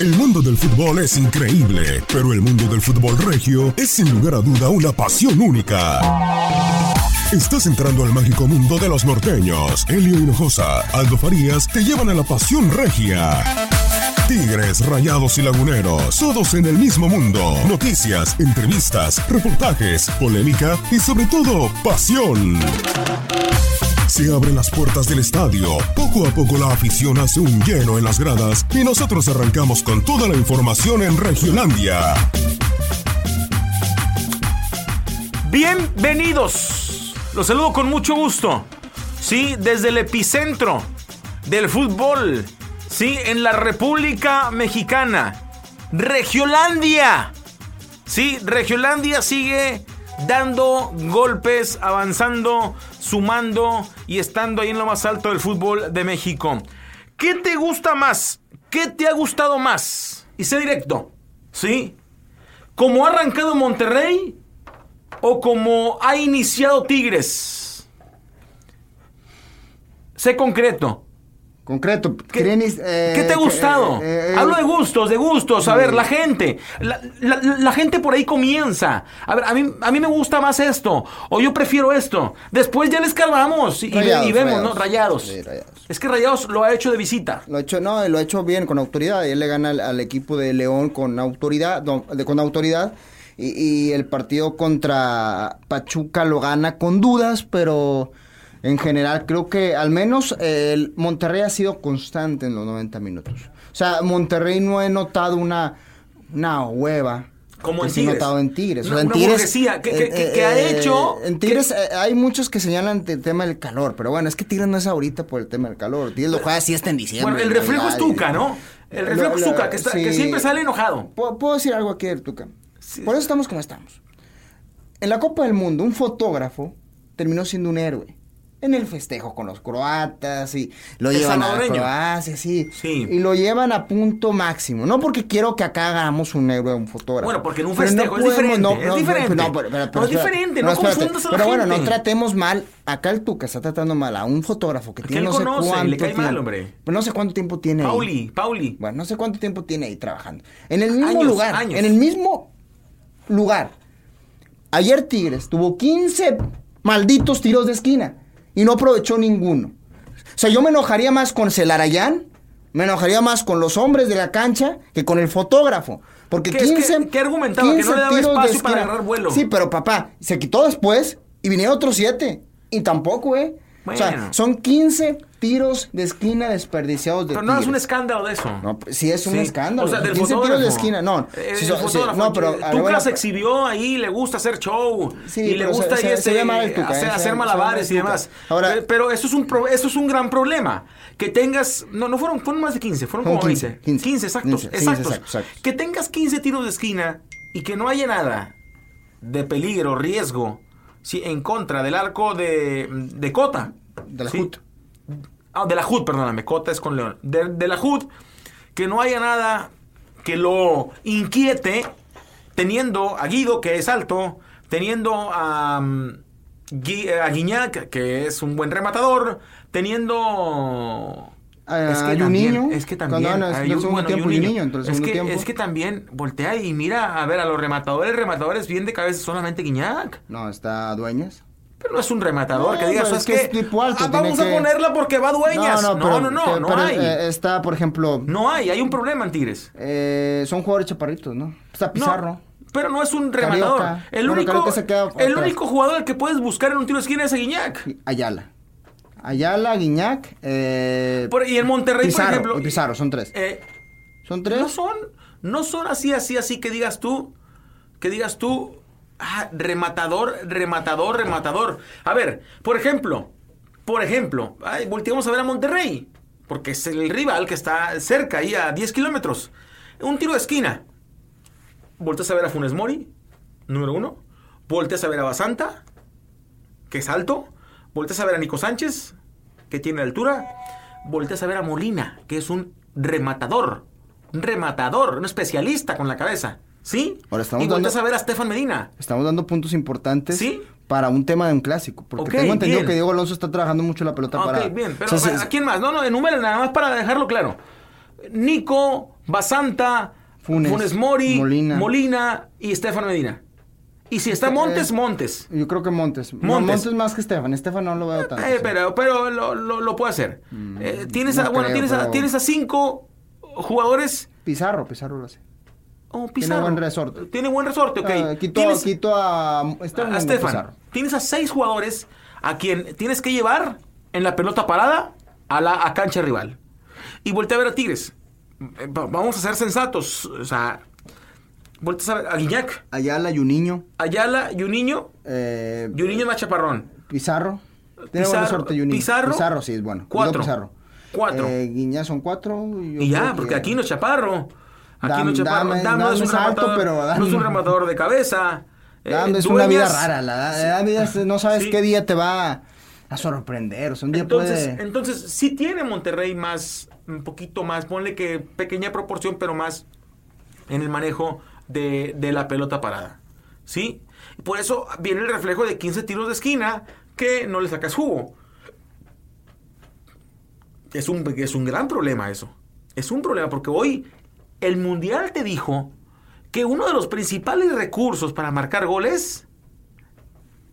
El mundo del fútbol es increíble, pero el mundo del fútbol regio es sin lugar a duda una pasión única. Estás entrando al mágico mundo de los norteños. Elio Hinojosa, Aldo Farías te llevan a la pasión regia. Tigres, Rayados y Laguneros, todos en el mismo mundo. Noticias, entrevistas, reportajes, polémica y sobre todo, pasión. Se abren las puertas del estadio. Poco a poco la afición hace un lleno en las gradas y nosotros arrancamos con toda la información en Regiolandia. Bienvenidos. Los saludo con mucho gusto. Sí, desde el epicentro del fútbol. Sí, en la República Mexicana. Regiolandia. Sí, Regiolandia sigue dando golpes, avanzando, sumando y estando ahí en lo más alto del fútbol de México. ¿Qué te gusta más? ¿Qué te ha gustado más? Y sé directo, ¿sí? ¿Cómo ha arrancado Monterrey o como ha iniciado Tigres? Sé concreto. Concreto. ¿Qué, eh, ¿qué te ha gustado? eh, eh, Hablo de gustos, de gustos. A ver, la gente. La, la- la gente por ahí comienza. A ver, a mí, a mí me gusta más esto. O yo prefiero esto. Después ya le escarbamos y, Rayados, vemos, Rayados. ¿no? Rayados. Sí, Rayados. Es que Rayados lo ha hecho de visita. Lo ha hecho, no, lo ha hecho bien, con autoridad. Él le gana al, al equipo de León con autoridad, no, de- con autoridad. Y, y el partido contra Pachuca lo gana con dudas, pero en general creo que al menos eh, el Monterrey ha sido constante en los 90 minutos. O sea, Monterrey no he notado una, una hueva. Como en Tigres. notado en Tigres. Una- O sea, en Tigres, que- que- eh, ha eh, hecho En Tigres eh, hay muchos que señalan el tema del calor, pero bueno, es que Tigres no es ahorita por el tema del calor. Tigres lo juega así hasta en diciembre. Bueno, el reflejo es Tuca, ¿no? El reflejo es Tuca, que, está- que sí. siempre sale enojado. ¿Puedo, puedo decir algo aquí del Tuca? Por eso estamos como estamos. En la Copa del Mundo, un fotógrafo terminó siendo un héroe. En el festejo con los croatas y lo El llevan a. Croacia, sí. Sí. Y lo llevan a punto máximo. No porque quiero que acá hagamos un héroe a un fotógrafo. Bueno, porque en un Pero festejo es diferente, es diferente. No, es diferente, no espérate. confundas a la Pero bueno, no tratemos mal. Acá el Tuca está tratando mal a un fotógrafo que tiene él no sé conoce, cuánto le cae mal, tiempo. hombre. Pero no sé cuánto tiempo tiene ahí. Pauli, Pauli. Bueno, no sé cuánto tiempo tiene ahí trabajando. En el mismo Años, lugar. años. En el mismo lugar. Ayer Tigres tuvo 15 malditos tiros de esquina y no aprovechó ninguno. O sea, yo me enojaría más con Celarayán, me enojaría más con los hombres de la cancha que con el fotógrafo. Porque ¿Qué es que- 15, qué argumentaba? Que no 15 le daba espacio para agarrar vuelo. Sí, pero papá, se quitó después y vinieron otros 7. Y tampoco, ¿eh? O sea, son 15 tiros de esquina desperdiciados de Pero no es Tigres. un escándalo de eso. No, pues, sí es un Sí. escándalo. O sea, del 15 fotógrafo. tiros de esquina, no. Eh, Sí, sí, no, pero... Tuca se exhibió ahí, le gusta hacer show. Sí, y le pero gusta se- ahí se- se ve mal el Tuca, hacer, eh, hacer malabares mal y demás. Ahora- Pe- pero eso es, un pro- eso es un gran problema. Que tengas, no, no fueron, fueron más de 15, fueron como 15, 15. 15, 15, exactos, 15, exactos. exacto, exacto. Que tengas 15 tiros de esquina y que no haya nada de peligro, riesgo, sí, en contra del arco de, de Cota. De la Sí. Ah, de la HUD, perdóname, Cota es con León. De, de la HUD, que no haya nada que lo inquiete, teniendo a Guido, que es alto, teniendo a, mm, Gui- a Guiñac, que es un buen rematador, teniendo... A- es que a también, Juninho, es que también, bueno, tiempo, es, que, tiempo. es que también voltea y mira a ver a los rematadores, rematadores bien de cabeza solamente Guiñac. No, está Dueñas. Pero no es un rematador No, que digas, es que es tipo alto, ah, vamos a que- ponerla porque va dueñas. No, no, pero- no, no, pero- no pero, hay. eh, está, por ejemplo, no hay, hay un problema en Tigres. eh, son jugadores chaparritos, ¿no? Está Pizarro. No, pero no es un rematador. Carioca. El, Bueno, único, se queda el único jugador al que puedes buscar en un tiro de esquina es a Guiñac. Ayala. Ayala, Guiñac, eh, Por- y en Monterrey, Pizarro, por ejemplo. y Pizarro, son tres. eh, ¿Son tres? no son, no son así, así, así que digas tú, que digas tú, ah, rematador, rematador, rematador. A ver, por ejemplo, por ejemplo, volteamos a ver a Monterrey, porque es el rival que está cerca, ahí a 10 kilómetros. Un tiro de esquina. Volteas a ver a Funes Mori, número uno. Volteas a ver a Basanta, que es alto. Volteas a ver a Nico Sánchez, que tiene altura. Volteas a ver a Molina, que es un rematador. Un rematador, un especialista con la cabeza. ¿Sí? Ahora estamos y dando- a ver a Stefan Medina. Estamos dando puntos importantes ¿Sí? para un tema de un clásico. Porque tengo entendido bien. que Diego Alonso está trabajando mucho la pelota Ah, para. bien. Pero O sea, ¿a quién más? No, no, enumeren nada más para dejarlo claro. Nico, Basanta, Funes, Funes, Mori, Molina. Molina y Stefan Medina. Y si está Eh, Montes, Montes. Yo creo que Montes. No, Montes. Montes más que Estefan. Estefan no lo veo tanto. Eh, pero pero lo, lo- lo puede hacer. Eh, tienes, no a, bueno, creo, tienes, a, tienes a cinco jugadores. Pizarro, Pizarro lo hace. Oh, Pizarro. buen resorte. Tiene buen resorte, ok. Ah, quitó, Tienes- quitó a Estefan. a Stefan. Pizarro. Tienes a seis jugadores a quien tienes que llevar en la pelota parada a la a cancha rival. Y voltea a ver a Tigres. Eh, va- Vamos a ser sensatos. O sea, volteas a ver a Guiñac, Ayala, Juninho, Ayala, Juninho. eh, Juninho más chaparrón. Pizarro. Tiene Pizarro- buena suerte Juninho. Pizarro. Pizarro sí es bueno. Cuatro. Pizarro. Cuatro. Eh, son cuatro. Y ya, que- porque aquí no es chaparro. Aquí Dam- no es chaparro. Dam no es un rematador, pero no es un Dam- rematador de cabeza. Eh, es una vida rara. La, la no sabes Sí. qué día te va a sorprender. O sea, un día Entonces, puede. entonces, sí tiene Monterrey más, un poquito más, ponle que pequeña proporción, pero más en el manejo de, de la pelota parada. ¿Sí? Por eso viene el reflejo de 15 tiros de esquina que no le sacas jugo. Es un, es un gran problema eso. Es un problema porque hoy el Mundial te dijo que uno de los principales recursos para marcar goles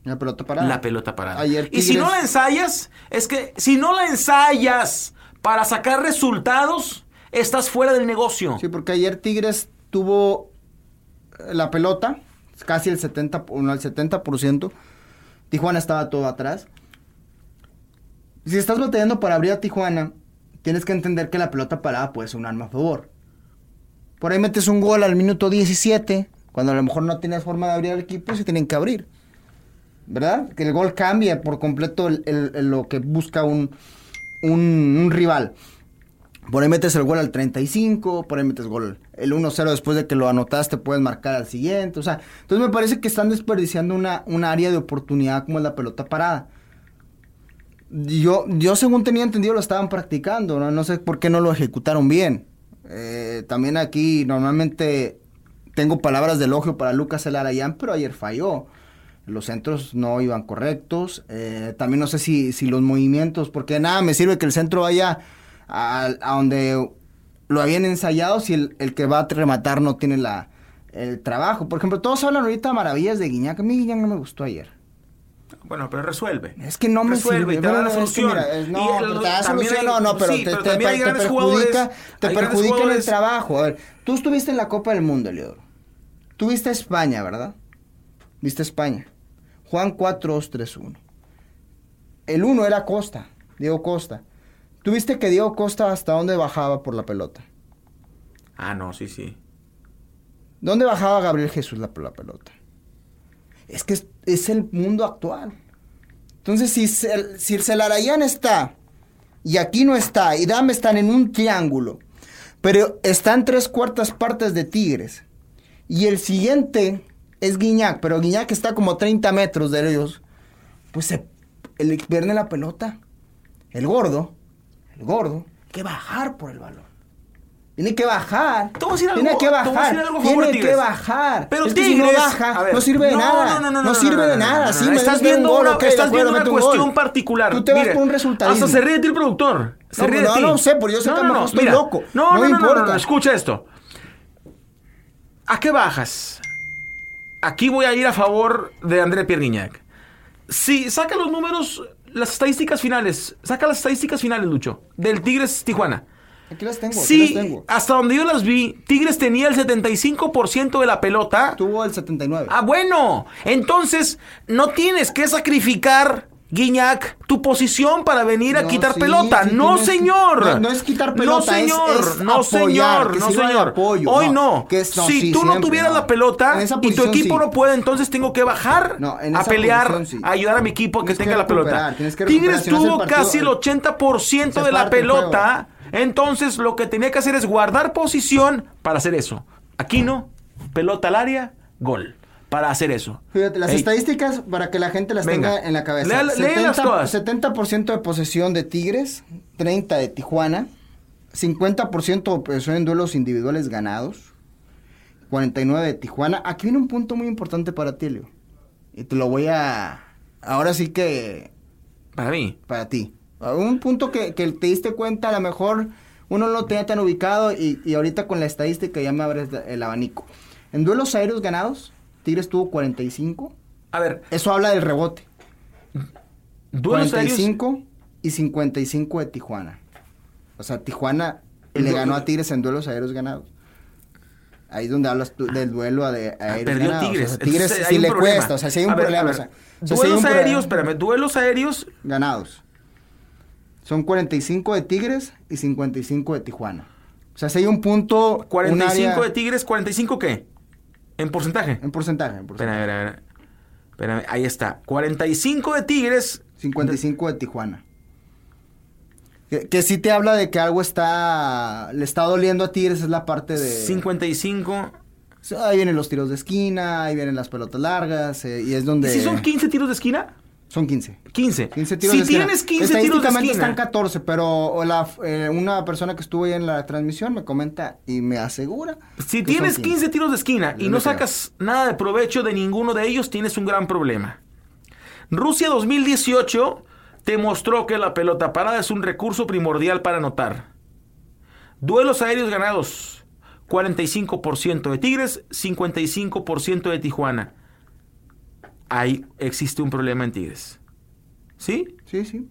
La pelota parada. la pelota parada. Ayer y si no la ensayas, es que si no la ensayas para sacar resultados, estás fuera del negocio. Sí, porque ayer Tigres tuvo la pelota, casi el 70, no, el 70%. Tijuana estaba todo atrás. Si estás batallando para abrir a Tijuana, tienes que entender que la pelota parada puede ser un arma a favor. Por ahí metes un gol al minuto 17, cuando a lo mejor no tienes forma de abrir al equipo, se tienen que abrir. ¿Verdad? Que el gol cambia por completo el- el- el- lo que busca un, un, un rival. Por ahí metes el gol al 35, por ahí metes gol el 1-0 después de que lo anotaste, puedes marcar al siguiente. O sea, entonces me parece que están desperdiciando una, una área de oportunidad como es la pelota parada. Yo, yo según tenía entendido lo estaban practicando, no, no sé por qué no lo ejecutaron bien. Eh, también aquí normalmente tengo palabras de elogio para Lucas Elarayán, pero ayer falló. Los centros no iban correctos. Eh, también no sé si, si los movimientos, porque nada me sirve que el centro vaya a, a donde lo habían ensayado si el, el que va a rematar no tiene la, el trabajo. Por ejemplo, todos hablan ahorita maravillas de Guiñac. A mí Guiñac no me gustó ayer. Bueno, pero resuelve. Es que no me resuelve sirve. te da Pero la solución. mira, no, Y el- pero te da solución, hay- no, no, pero sí, te, hay te perjudica, te perjudica en el trabajo. A ver, tú estuviste en la Copa del Mundo, Eliodoro. Tú viste a España, ¿verdad? Viste a España. Juan 4-2-3-1. El 1 era Costa, Diego Costa. ¿Tuviste que Diego Costa hasta dónde bajaba por la pelota? Ah, no, sí, sí. ¿Dónde bajaba Gabriel Jesús la, la pelota? Es que es, el mundo actual. Entonces, si, Cel- si el Celarayán está y aquí no está y Dame están en un triángulo, pero están tres cuartas partes de Tigres y el siguiente es Guiñac, pero Guiñac está como a 30 metros de ellos, pues se, el pierde la pelota. El gordo, el gordo, que bajar por el balón. Tiene que bajar. Tiene que bajar. Tiene que Tigres. bajar. Pero Es que si no Tigres, baja, ver, no sirve de no, nada. No, no, no, no, sirve no, de no, nada. no, Sí, no, estás viendo un gol, una, estás viendo una cuestión particular. Tú te vas por un resultadismo. Hasta se ríe de ti el productor. Se No, ríe no, de ti. no sé, pero yo sé que mejor estoy loco. No, No no, no, no, importa. no, no, escucha esto. ¿A qué bajas? Aquí voy a ir a favor de André Pierre Guignac. Si saca los números, las estadísticas finales, saca las estadísticas finales, Lucho, del Tigres Tijuana. Aquí las tengo, aquí Sí, las tengo. hasta donde yo las vi, Tigres tenía el 75% de la pelota. Tuvo el 79. Ah, bueno. Entonces, no tienes que sacrificar, Guiñac, tu posición para venir a quitar sí, pelota. sí no, que- señor. No, no es quitar pelota, No, señor. es no, apoyar, señor. no, señor. apoyo, Hoy no, que es- si sí, tú no tuvieras la pelota y tu equipo no puede, entonces tengo que bajar a pelear, posición, a ayudar a mi equipo a que tenga que la pelota. Tigres el tuvo partido, casi el el- 80% se de la pelota. Entonces, lo que tenía que hacer es guardar posición para hacer eso. Aquí no. Pelota al área, gol. Para hacer eso. Fíjate, las Ey, estadísticas para que la gente las Venga. tenga en la cabeza. Lea- léelas todas. 70% de posesión de Tigres, 30 de Tijuana, 50% de posesión en duelos individuales ganados, 49 de Tijuana. Aquí viene un punto muy importante para ti, Leo. Y te lo voy a... Ahora sí que... Para mí. Para ti. Un punto que, que te diste cuenta, a lo mejor uno no lo tenía tan ubicado y, y ahorita con la estadística ya me abres el abanico. En duelos aéreos ganados, Tigres tuvo 45. A ver, Eso habla del rebote. duelos aéreos. 45 y 55 de Tijuana. O sea, Tijuana El le ganó a Tigres en duelos aéreos ganados. Ahí es donde hablas tú del duelo a de, Ah, aéreos perdió ganados. Tigres. O sea, Tigres Entonces, sí le problema. cuesta. O sea, si hay un A ver, problema. a ver. o sea, o sea, sí hay duelos un problema. aéreos, espérame, duelos aéreos. Ganados. Son 45 de Tigres y 55 de Tijuana. O sea, si hay un punto. un 45 área- de Tigres, 45 qué? En porcentaje. En porcentaje. En porcentaje. Espérame. Espérame, ahí está. 45 de Tigres. 55 de Tijuana. Que, que sí te habla de que algo está. Le está doliendo a Tigres, es la parte de. 55. Ahí vienen los tiros de esquina, ahí vienen las pelotas largas, eh, y es donde. ¿Y si son 15 tiros de esquina? Son 15. 15. 15 tiros si de esquina. tienes 15 tiros de esquina. están 14, pero la- eh, una persona que estuvo ahí en la transmisión me comenta y me asegura. Si tienes 15 tiros de esquina y Yo no le creo. sacas nada de provecho de ninguno de ellos, tienes un gran problema. Rusia 2018 te mostró que la pelota parada es un recurso primordial para anotar. Duelos aéreos ganados. 45% de Tigres, 55% de Tijuana. Ahí existe un problema en Tigres. ¿Sí? Sí, sí.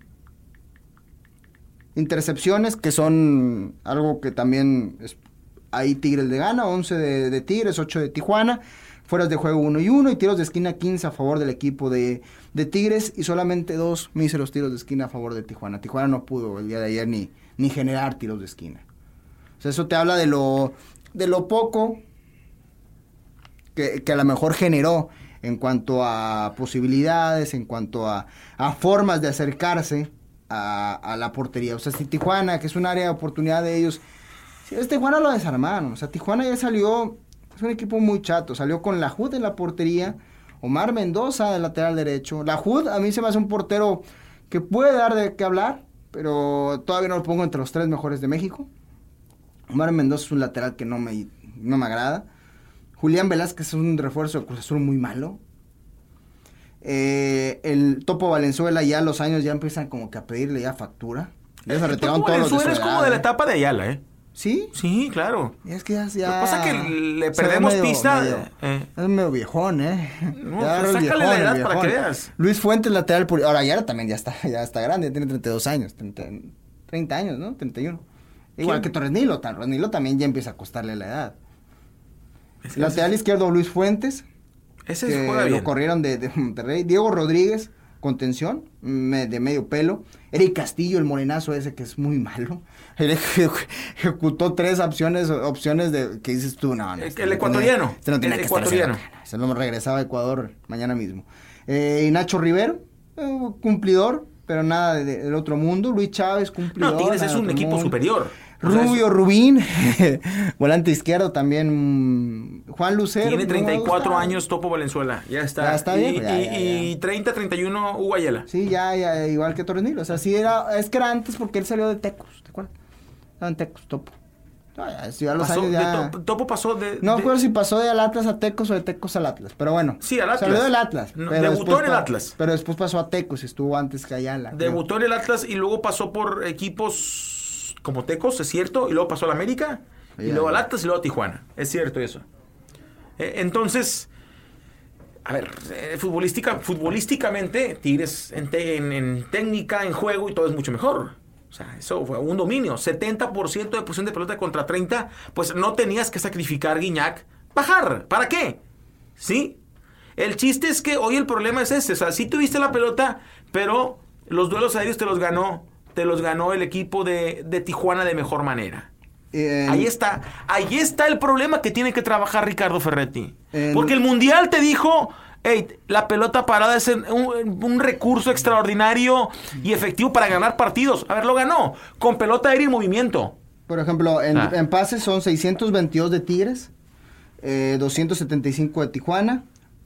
Intercepciones que son algo que también es- ahí Tigres le gana, 11 de, Tigres, 8 de Tijuana, fueras de juego 1 y 1 y tiros de esquina 15 a favor del equipo de, de Tigres y solamente dos míseros tiros de esquina a favor de Tijuana. Tijuana no pudo el día de ayer ni, ni generar tiros de esquina. O sea, eso te habla de lo, de lo poco que a lo mejor generó en cuanto a posibilidades, en cuanto a, a formas de acercarse a, a la portería. O sea, si Tijuana, que es un área de oportunidad de ellos, si es Tijuana lo desarmaron. O sea, Tijuana ya salió, es un equipo muy chato, salió con la HUD en la portería, Omar Mendoza de lateral derecho. La HUD a mí se me hace un portero que puede dar de qué hablar, pero todavía no lo pongo entre los tres mejores de México. Omar Mendoza es un lateral que no me, no me agrada. Julián Velázquez es un refuerzo de Cruz Azul muy malo. Eh, el Topo Valenzuela ya los años ya empiezan como que a pedirle ya factura. Ya se retiraron todos los de su es como de la ¿eh? etapa de Ayala, ¿eh? ¿Sí? Sí, claro. Es que ya... Lo que pasa es que le perdemos medio- pista. medio- eh. Es medio viejón, ¿eh? No, Ya pues sácale la el edad para que viejón. veas. Luis Fuentes, lateral por... Ahora, ya también ya está, ya está grande, tiene 32 años, 30, 30 años, ¿no? 31. Igual ¿Quién? que Torres Nilo, Torres Nilo también ya empieza a costarle la edad. Es Lateral izquierdo, Luis Fuentes, Ese que juega lo corrieron de, de Monterrey. Diego Rodríguez, contención, me- de medio pelo. Eric Castillo, el morenazo ese que es muy malo. Eje- ejecutó tres opciones, opciones de que dices tú, no, no. El- este el ecuatoriano, este no tenía el que ecuatoriano. Se lo regresaba a Ecuador mañana mismo. Eh, y Nacho Rivero, eh, cumplidor, pero nada de- del otro mundo. Luis Chávez, cumplidor. No, Tigres es un equipo mundo. superior. Rubio Rubín, volante izquierdo también. mm, Juan Lucero. Tiene no me 34 gusta. años Topo Valenzuela. Ya está. Ya está y, bien, ya, y- ya, y 30, 31 Hugo Ayala. Sí, ya, ya, igual que Torres. O sea, sí era. Es que era antes porque él salió de Tecos, ¿te acuerdas? Estaba en Tecos, Topo. No, ya, los Pasó años de ya. Topo, Topo pasó de. No de- recuerdo si pasó de al Atlas a Tecos o de Tecos al Atlas, pero bueno. Sí, al Atlas. Salió del Atlas. No, debutó en el Atlas. Pero después pasó a Tecos y estuvo antes que Ayala. creo. Debutó en el Atlas y luego pasó por equipos como Tecos, es cierto, y luego pasó al América, y luego al ya. Atlas y luego a Tijuana. Es cierto eso. Eh, entonces, a ver, eh, futbolística, futbolísticamente, Tigres en, te- en- en técnica, en juego y todo es mucho mejor. O sea, eso fue un dominio. 70% de posición de pelota contra 30, pues no tenías que sacrificar Guiñac. Bajar, ¿para qué? ¿Sí? El chiste es que hoy el problema es este. O sea, sí tuviste la pelota, pero los duelos aéreos te los ganó. Te los ganó el equipo de, de Tijuana de mejor manera. En- Ahí está. Ahí está el problema que tiene que trabajar Ricardo Ferretti. En- Porque el Mundial te dijo, hey, la pelota parada es un, un recurso extraordinario y efectivo para ganar partidos. A ver, lo ganó. Con pelota aérea y movimiento. Por ejemplo, en, Ah. en pases son 622 de Tigres, eh, 275 de Tijuana.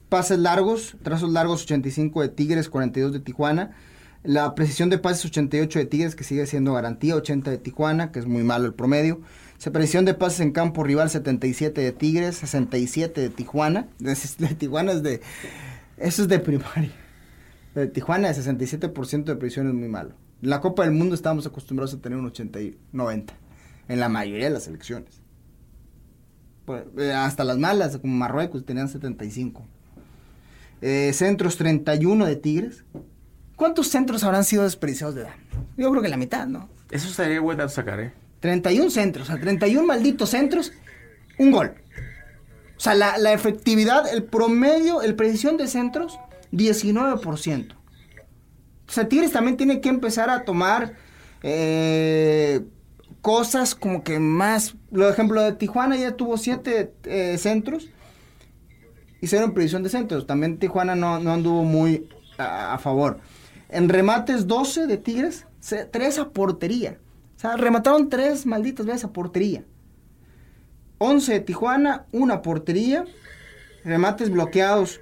Pases largos, trazos largos 85 de Tigres, 42 de Tijuana. La precisión de pases 88 de Tigres, que sigue siendo garantía, 80 de Tijuana, que es muy malo el promedio. Precisión de pases en campo rival 77 de Tigres, 67 de Tijuana. De, de Tijuana es de... Eso es de primaria. De Tijuana, el 67% de precisión es muy malo. En la Copa del Mundo estábamos acostumbrados a tener un 80 y 90. En la mayoría de las selecciones. Pues, eh, hasta las malas, como Marruecos, tenían 75. Eh, centros 31 de Tigres. ¿Cuántos centros habrán sido desperdiciados de edad? Yo creo que la mitad, ¿no? Eso estaría bueno sacar, ¿eh? 31 centros, o sea, 31 malditos centros, un gol. O sea, la, la efectividad, el promedio, el precisión de centros, 19%. O sea, Tigres también tiene que empezar a tomar eh, cosas como que más... Por ejemplo, de Tijuana ya tuvo 7 centros y cero en precisión de centros. También Tijuana no, no anduvo muy a, a favor. En remates 12 de Tigres, 3 a portería. O sea, remataron 3 malditas veces a portería. 11 de Tijuana, 1 a portería. Remates bloqueados,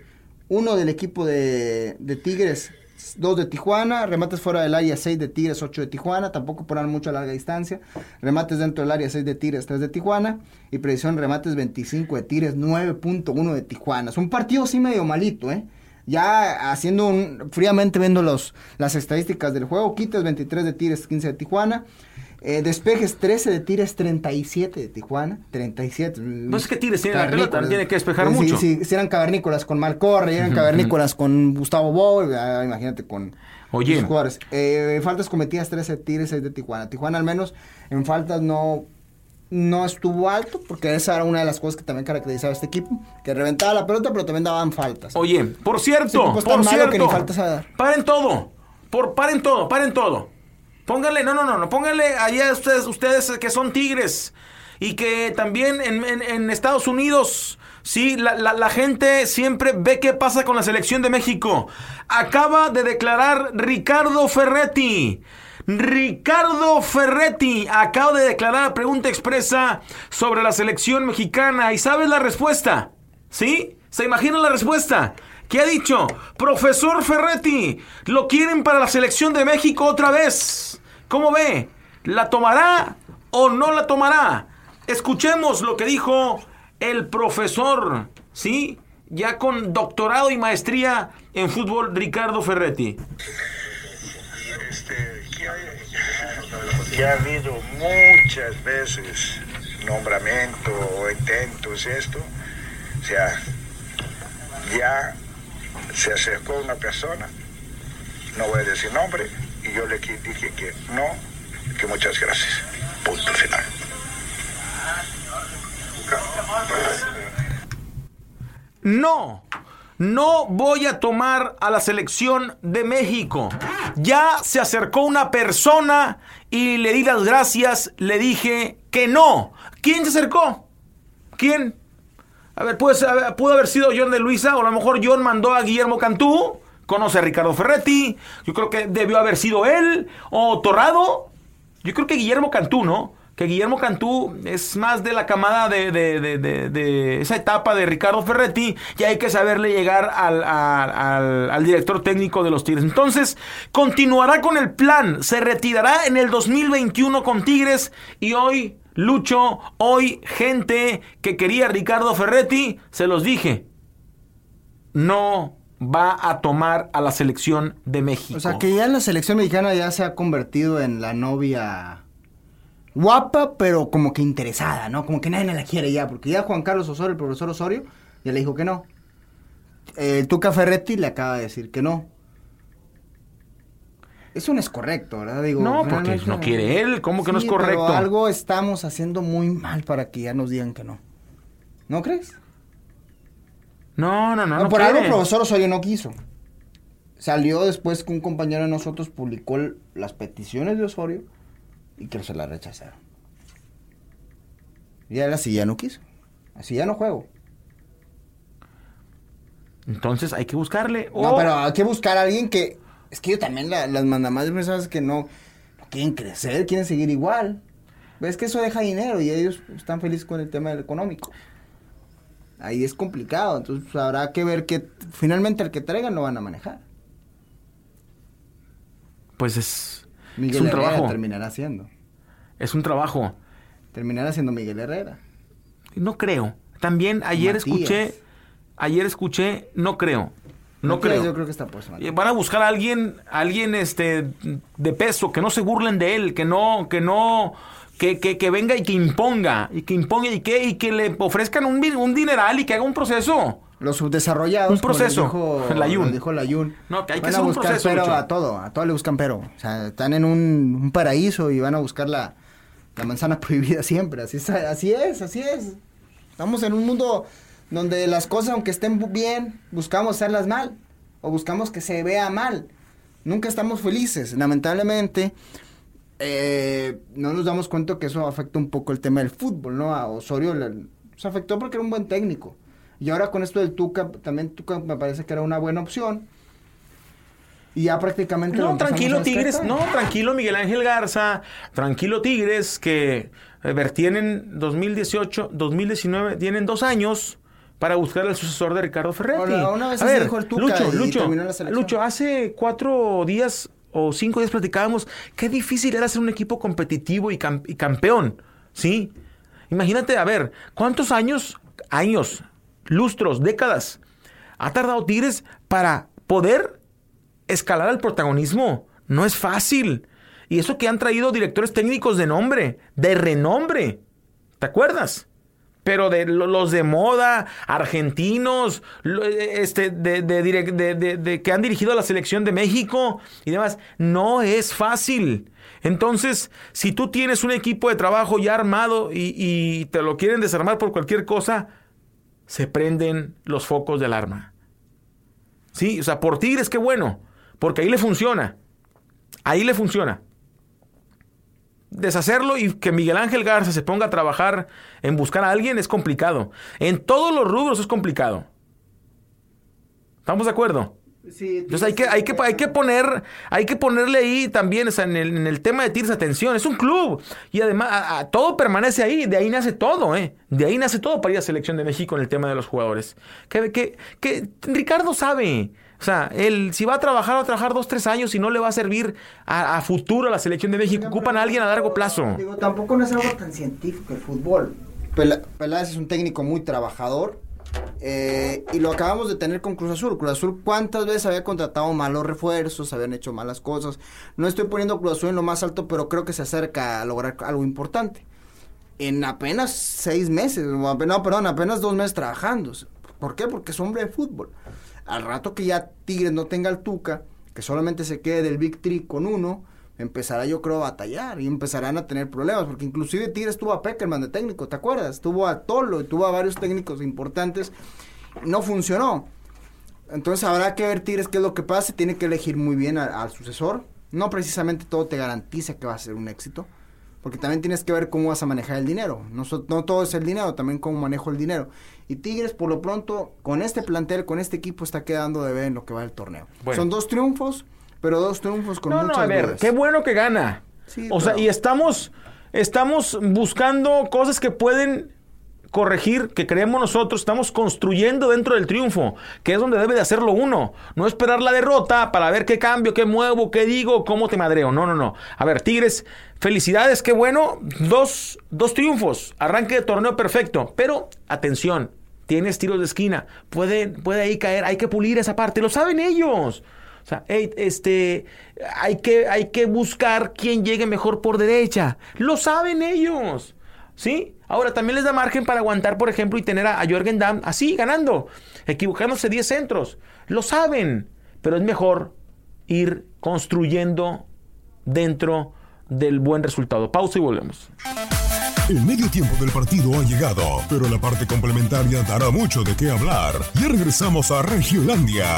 1 del equipo de, de Tigres, 2 de Tijuana. Remates fuera del área, 6 de Tigres, 8 de Tijuana. Tampoco ponen mucho a larga distancia. Remates dentro del área, 6 de Tigres, 3 de Tijuana. Y precisión remates 25 de Tigres, 9.1 de Tijuana. Es un partido así medio malito, ¿eh? Ya haciendo un, fríamente viendo los, las estadísticas del juego, quitas 23 de Tigres, 15 de Tijuana. Eh, despejes 13 de Tigres, 37 de Tijuana. 37. No es que Tigres tiene la pelota, tiene que despejar Sí, mucho. Sí, si eran cavernícolas con Malcorre, eran cavernícolas con Gustavo Boy, ah, imagínate con Oye. los jugadores. Eh, faltas cometidas 13 de Tigres, 6 de Tijuana. Tijuana al menos en faltas no, no estuvo alto, porque esa era una de las cosas que también caracterizaba a este equipo, que reventaba la pelota, pero también daban faltas. Oye, por cierto, tan por malo cierto. que ni faltas a dar. Paren todo. Por, paren todo, paren todo. Pónganle, no, no, no, no, pónganle allá ustedes, ustedes que son tigres y que también en, en- en Estados Unidos, sí, la, la- la gente siempre ve qué pasa con la selección de México. Acaba de declarar Ricardo Ferretti. Ricardo Ferretti acaba de declarar la pregunta expresa sobre la selección mexicana. ¿Y sabes la respuesta? ¿Sí? ¿Se imagina la respuesta? ¿Qué ha dicho? Profesor Ferretti, lo quieren para la selección de México otra vez. ¿Cómo ve? ¿La tomará o no la tomará? Escuchemos lo que dijo el profesor, ¿sí? Ya con doctorado y maestría en fútbol, Ricardo Ferretti. Que ha habido muchas veces nombramiento o intentos esto, o sea, ya se acercó una persona, no voy a decir nombre, y yo le dije que no, que muchas gracias. Punto final. No, no voy a tomar a la selección de México. Ya se acercó una persona y le di las gracias, le dije que no. ¿Quién se acercó? ¿Quién? A ver, puede, ser- pudo haber sido John de Luisa, o a lo mejor John mandó a Guillermo Cantú, conoce a Ricardo Ferretti, yo creo que debió haber sido él, o Torrado, yo creo que Guillermo Cantú, ¿no? Que Guillermo Cantú es más de la camada de, de- de- de- de esa etapa de Ricardo Ferretti y hay que saberle llegar al, al- al- al director técnico de los Tigres. Entonces, continuará con el plan, se retirará en el 2021 con Tigres y hoy, Lucho, hoy gente que quería a Ricardo Ferretti, se los dije, no va a tomar a la selección de México. O sea, que ya la selección mexicana ya se ha convertido en la novia guapa, pero como que interesada, ¿no? Como que nadie la quiere ya, porque ya Juan Carlos Osorio, el profesor Osorio, ya le dijo que no. El Tuca Ferretti le acaba de decir que no. Eso no es correcto, ¿verdad? Digo, No, porque no quiere él, ¿cómo que no es correcto? Pero algo estamos haciendo muy mal para que ya nos digan que no. ¿No crees? No, no, no. No, no por algo el profesor Osorio no quiso. Salió después que un compañero de nosotros publicó el- las peticiones de Osorio y que se las rechazaron. Y él así ya no quiso. Así ya no juego. Entonces hay que buscarle. No, pero hay que buscar a alguien que... Es que yo también la- las mandamadas mensajes que no, no quieren crecer, quieren seguir igual. Ves que eso deja dinero y ellos están felices con el tema del económico. Ahí es complicado, entonces pues, habrá que ver que finalmente el que traigan lo van a manejar. Pues es, Miguel es un Herrera trabajo. terminará siendo. Es un trabajo. Terminará siendo Miguel Herrera. No creo. También ayer Matías. escuché, ayer escuché, no creo. No Matías, creo. Yo creo que está puesto. Eh, Van a buscar a alguien, alguien este de peso, que no se burlen de él, que no, que no, que, que, que venga y que imponga, y que imponga y que, y que le ofrezcan un, un dineral y que haga un proceso. Los subdesarrollados. Un proceso. Dijo, Layún. les dijo Layún. No, que hay que van a un buscar proceso, pero a todo, a todo le buscan pero. O sea, están en un, un paraíso y van a buscar la, la manzana prohibida siempre. Así es, así es, así es. Estamos en un mundo donde las cosas, aunque estén bien, buscamos hacerlas mal. O buscamos que se vea mal. Nunca estamos felices. Lamentablemente, eh, no nos damos cuenta que eso afecta un poco el tema del fútbol, ¿no? A Osorio le- se afectó porque era un buen técnico. Y ahora con esto del Tuca, también Tuca me parece que era una buena opción. Y ya prácticamente... No, tranquilo a Tigres, no, tranquilo Miguel Ángel Garza, tranquilo Tigres, que a ver, tienen 2018, 2019, tienen dos años para buscar al sucesor de Ricardo Ferretti. Hola, una vez a ver, dijo el Tuca Lucho, y Lucho, terminó la selección. Lucho, hace cuatro días o cinco días platicábamos qué difícil era ser un equipo competitivo y, cam- y campeón, ¿sí? Imagínate, a ver, ¿cuántos años, años, lustros, décadas ha tardado Tigres para poder escalar al protagonismo. No es fácil. Y eso que han traído directores técnicos de nombre, de renombre. ¿Te acuerdas? Pero de lo- los de moda, argentinos, este, de, que han dirigido a la selección de México y demás, no es fácil. Entonces, si tú tienes un equipo de trabajo ya armado y te lo quieren desarmar por cualquier cosa, se prenden los focos de alarma. Sí, o sea, por Tigres, qué bueno, porque ahí le funciona. Ahí le funciona. Deshacerlo y que Miguel Ángel Garza se ponga a trabajar en buscar a alguien es complicado. En todos los rubros es complicado. ¿Estamos de acuerdo? Entonces hay que, hay que, hay que poner, hay que ponerle ahí también, o sea, en el, en el tema de Tigres atención. Es un club. Y además, a- a- todo permanece ahí. De ahí nace todo, ¿eh? De ahí nace todo para ir a Selección de México en el tema de los jugadores. Que, que, que Ricardo sabe. O sea, él, si va a trabajar, va a trabajar dos, tres años y no le va a servir a, a futuro a la Selección de México. Ocupan a alguien a largo plazo. Digo, tampoco no es algo tan científico el fútbol. Peláez es un técnico muy trabajador. Eh, y lo acabamos de tener con Cruz Azul. Cruz Azul, ¿cuántas veces había contratado malos refuerzos? Habían hecho malas cosas. No estoy poniendo Cruz Azul en lo más alto, pero creo que se acerca a lograr algo importante. En apenas seis meses, no, perdón, apenas dos meses trabajando. ¿Por qué? Porque es hombre de fútbol. Al rato que ya Tigres no tenga el Tuca, que solamente se quede del Big Three con uno, empezará yo creo a batallar y empezarán a tener problemas, porque inclusive Tigres tuvo a Peckerman de técnico, ¿te acuerdas? Tuvo a Tolo y tuvo a varios técnicos importantes, no funcionó. Entonces habrá que ver Tigres qué es lo que pasa. Tiene que elegir muy bien al sucesor. No precisamente todo te garantiza que va a ser un éxito. Porque también tienes que ver cómo vas a manejar el dinero. No, no todo es el dinero, también cómo manejo el dinero. Y Tigres, por lo pronto, con este plantel, con este equipo, está quedando de ver en lo que va el torneo. Son dos triunfos, pero dos triunfos con no, muchas no, a ver, qué bueno que gana. o sea, y estamos, estamos buscando cosas que pueden corregir que creemos nosotros, estamos construyendo dentro del triunfo, que es donde debe de hacerlo uno. No esperar la derrota para ver qué cambio, qué muevo, qué digo, cómo te madreo. No, no, no. A ver, Tigres, felicidades, qué bueno. Dos, dos triunfos, arranque de torneo perfecto. Pero, atención, tienes tiros de esquina. Puede, puede ahí caer, hay que pulir esa parte. Lo saben ellos. O sea, este, hay que, hay que buscar quién llegue mejor por derecha. Lo saben ellos. ¿Sí? Ahora, también les da margen para aguantar, por ejemplo, y tener a, Jorgen Damm así, ganando, equivocándose 10 centros. Lo saben, pero es mejor ir construyendo dentro del buen resultado. Pausa y volvemos. El medio tiempo del partido ha llegado, pero la parte complementaria dará mucho de qué hablar. Ya regresamos a Regiolandia.